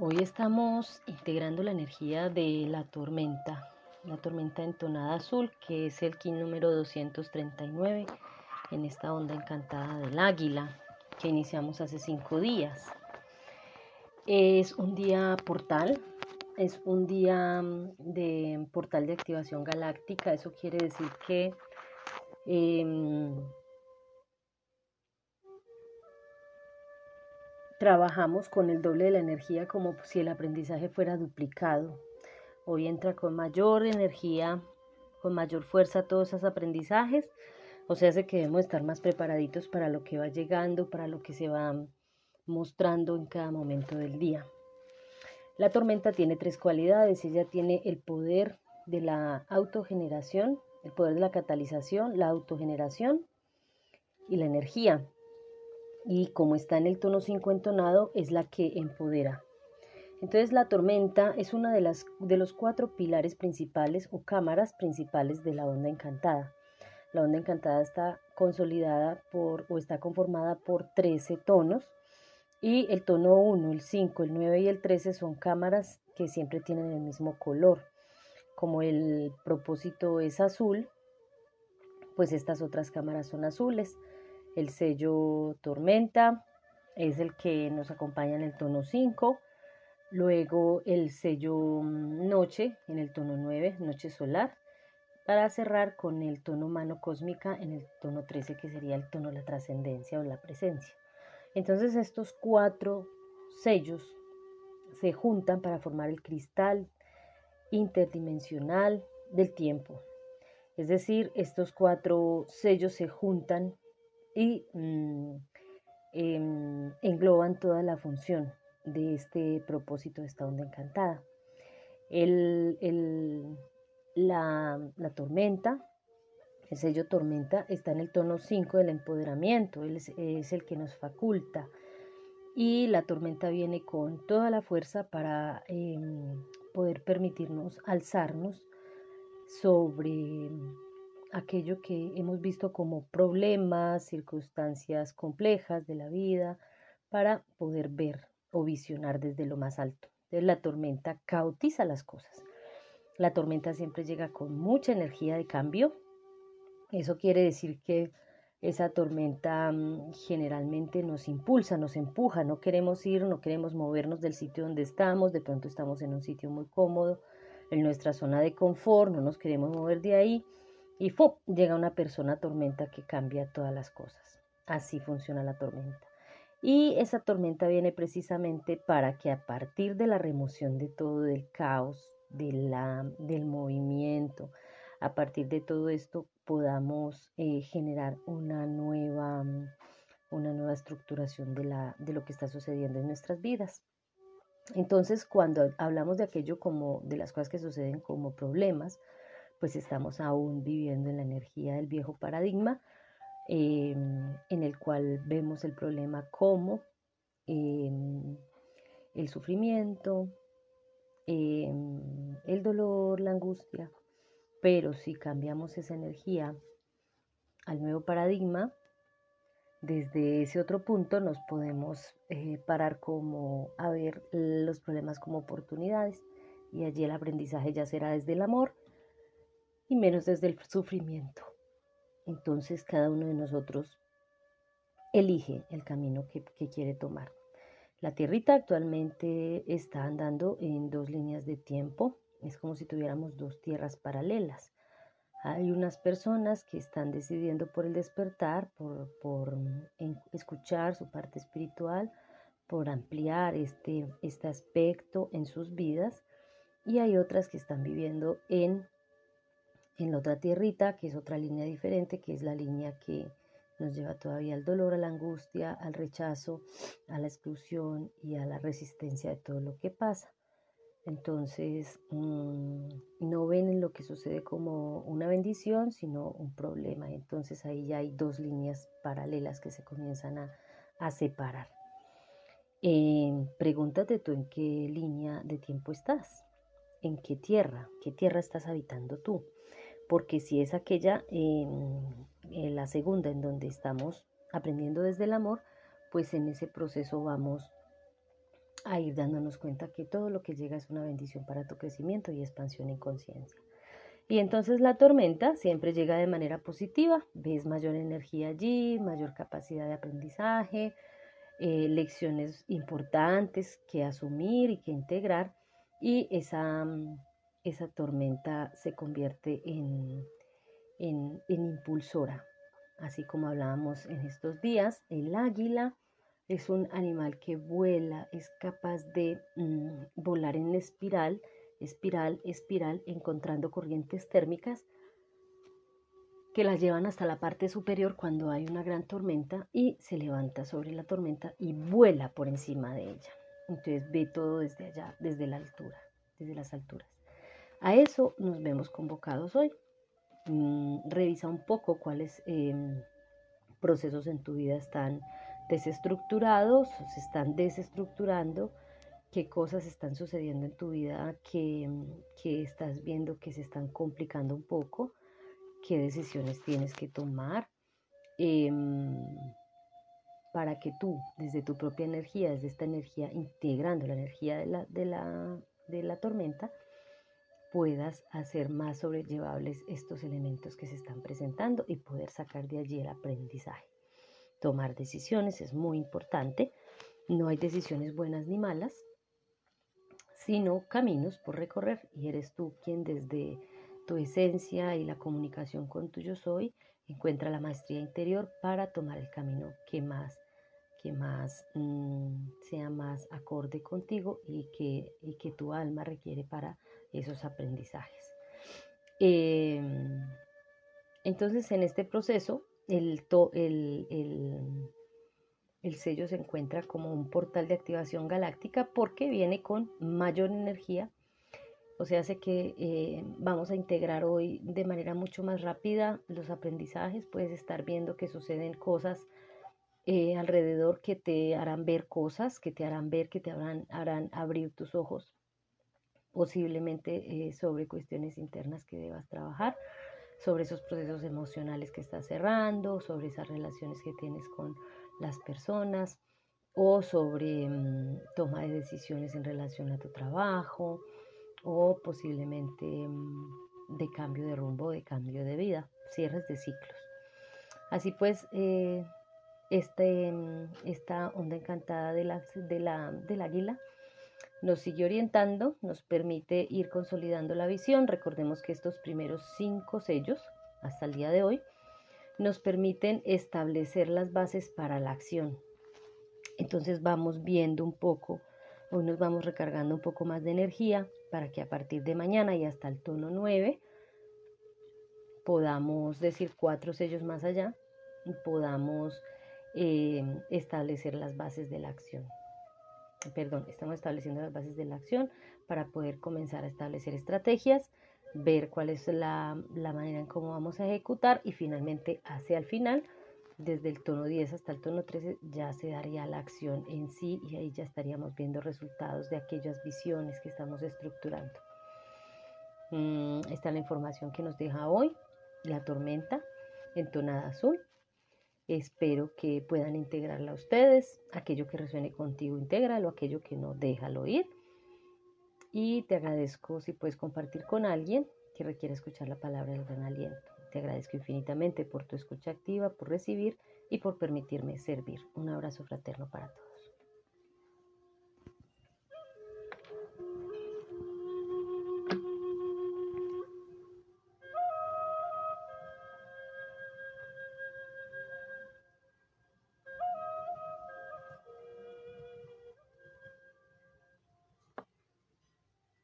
Hoy estamos integrando la energía de la tormenta, la tormenta entonada azul, que es el kit número 239 en esta onda encantada del águila, que iniciamos hace cinco días. Es un día portal, es un día mm, de portal de activación galáctica, eso quiere decir que em, trabajamos con el doble de la energía como si el aprendizaje fuera duplicado. Hoy entra con mayor energía, con mayor fuerza todos esos aprendizajes. O sea, hace que debemos estar más preparaditos para lo que va llegando, para lo que se va mostrando en cada momento del día. La tormenta tiene tres cualidades. Ella tiene el poder de la autogeneración, el poder de la catalización, la autogeneración y la energía y como está en el tono 5 entonado, es la que empodera. Entonces la tormenta es una de, de los cuatro pilares principales o cámaras principales de la onda encantada. La onda encantada está consolidada por o está conformada por 13 tonos y el tono 1, el 5, el 9 y el 13 son cámaras que siempre tienen el mismo color. Como el propósito es azul, pues estas otras cámaras son azules. El sello tormenta es el que nos acompaña en el tono 5. Luego el sello mm, noche en el tono 9, noche solar. Para cerrar con el tono mano cósmica en el tono 13, que sería el tono la trascendencia o la presencia. Entonces estos cuatro sellos se juntan para formar el cristal interdimensional del tiempo. Es decir, estos cuatro sellos se juntan y mm, em, engloban toda la función de este propósito de esta onda encantada. la, tormenta, el sello tormenta, está en el tono 5 del empoderamiento, es, es el que nos faculta. Y la tormenta viene con toda la fuerza para em, poder permitirnos alzarnos sobre aquello que hemos visto como problemas, circunstancias complejas de la vida, para poder ver o visionar desde lo más alto. Entonces la tormenta cautiza las cosas. La tormenta siempre llega con mucha energía de cambio. Eso quiere decir que esa tormenta mm, generalmente nos impulsa, nos empuja, no queremos ir, no queremos movernos del sitio donde estamos, de pronto estamos en un sitio muy cómodo, en nuestra zona de confort, no nos queremos mover de ahí y ¡fu! llega una persona tormenta que cambia todas las cosas. Así funciona la tormenta. Y esa tormenta viene precisamente para que a partir de la remoción de todo el caos, de la, del movimiento, a partir de todo esto podamos eh, generar una nueva, una nueva estructuración de, la, de lo que está sucediendo en nuestras vidas. Entonces, cuando hablamos de aquello como de las cosas que suceden como problemas, pues estamos aún viviendo en la energía del viejo paradigma, em, en el cual vemos el problema como em, el sufrimiento, em, el dolor, la angustia, pero si cambiamos esa energía al nuevo paradigma, desde ese otro punto nos podemos eh, parar como a ver los problemas como oportunidades y allí el aprendizaje ya será desde el amor y menos desde el sufrimiento. Entonces cada uno de nosotros elige el camino que, quiere tomar. La tierrita actualmente está andando en dos líneas de tiempo. Es como si tuviéramos dos tierras paralelas. Hay unas personas que están decidiendo por el despertar, por, por escuchar su parte espiritual, por ampliar este, este aspecto en sus vidas. Y hay otras que están viviendo en en la otra tierrita, que es otra línea diferente, que es la línea que nos lleva todavía al dolor, a la angustia, al rechazo, a la exclusión y a la resistencia de todo lo que pasa. Entonces, mm, no ven en lo que sucede como una bendición, sino un problema. Entonces ahí ya hay dos líneas paralelas que se comienzan a, separar. Eh, pregúntate tú en qué línea de tiempo estás, en qué tierra, qué tierra estás habitando tú porque si es aquella, en la segunda en donde estamos aprendiendo desde el amor, pues en ese proceso vamos a ir dándonos cuenta que todo lo que llega es una bendición para tu crecimiento y expansión en conciencia. Y entonces la tormenta siempre llega de manera positiva, ves mayor energía allí, mayor capacidad de aprendizaje, eh, lecciones importantes que asumir y que integrar y esa, mm, esa tormenta se convierte en, en, impulsora. Así como hablábamos en estos días, el águila es un animal que vuela, es capaz de mm, volar en espiral, espiral, espiral, encontrando corrientes térmicas que las llevan hasta la parte superior cuando hay una gran tormenta y se levanta sobre la tormenta y vuela por encima de ella. Entonces ve todo desde allá, desde la altura, desde las alturas. A eso nos vemos convocados hoy. Mm, revisa un poco cuáles em, procesos en tu vida están desestructurados, se están desestructurando, qué cosas están sucediendo en tu vida que, que estás viendo que se están complicando un poco, qué decisiones tienes que tomar em, para que tú, desde tu propia energía, desde esta energía, integrando la energía de la, de la, de la tormenta, puedas hacer más sobrellevables estos elementos que se están presentando y poder sacar de allí el aprendizaje. Tomar decisiones es muy importante. No hay decisiones buenas ni malas, sino caminos por recorrer y eres tú quien desde tu esencia y la comunicación con tu yo soy encuentra la maestría interior para tomar el camino que más que más mm, sea más acorde contigo y que, y que tu alma requiere para esos aprendizajes. Em, entonces, en este proceso, el, el, el, sello se encuentra como un portal de activación galáctica porque viene con mayor energía. O sea, hace que eh, vamos a integrar hoy de manera mucho más rápida los aprendizajes. Puedes estar viendo que suceden cosas eh, alrededor que te harán ver cosas, que te harán ver, que te harán, harán abrir tus ojos posiblemente eh, sobre cuestiones internas que debas trabajar, sobre esos procesos emocionales que estás cerrando, sobre esas relaciones que tienes con las personas o sobre mm, toma de decisiones en relación a tu trabajo o posiblemente mm, de cambio de rumbo, de cambio de vida, cierres de ciclos. Así pues, eh, este, mm, esta onda encantada de la, de la, del águila nos sigue orientando, nos permite ir consolidando la visión. Recordemos que estos primeros cinco sellos, hasta el día de hoy, nos permiten establecer las bases para la acción. Entonces vamos viendo un poco, hoy nos vamos recargando un poco más de energía para que a partir de mañana y hasta el tono 9 podamos decir cuatro sellos más allá y podamos eh, establecer las bases de la acción perdón, estamos estableciendo las bases de la acción para poder comenzar a establecer estrategias, ver cuál es la, manera en cómo vamos a ejecutar y finalmente hacia el final, desde el tono 10 hasta el tono 13, ya se daría la acción en sí y ahí ya estaríamos viendo resultados de aquellas visiones que estamos estructurando. Mm, esta es la información que nos deja hoy, la tormenta entonada azul. Espero que puedan integrarla ustedes. Aquello que resuene contigo, intégralo. Aquello que no, déjalo ir. Y te agradezco si puedes compartir con alguien que requiera escuchar la palabra del gran aliento. Te agradezco infinitamente por tu escucha activa, por recibir y por permitirme servir. Un abrazo fraterno para todos.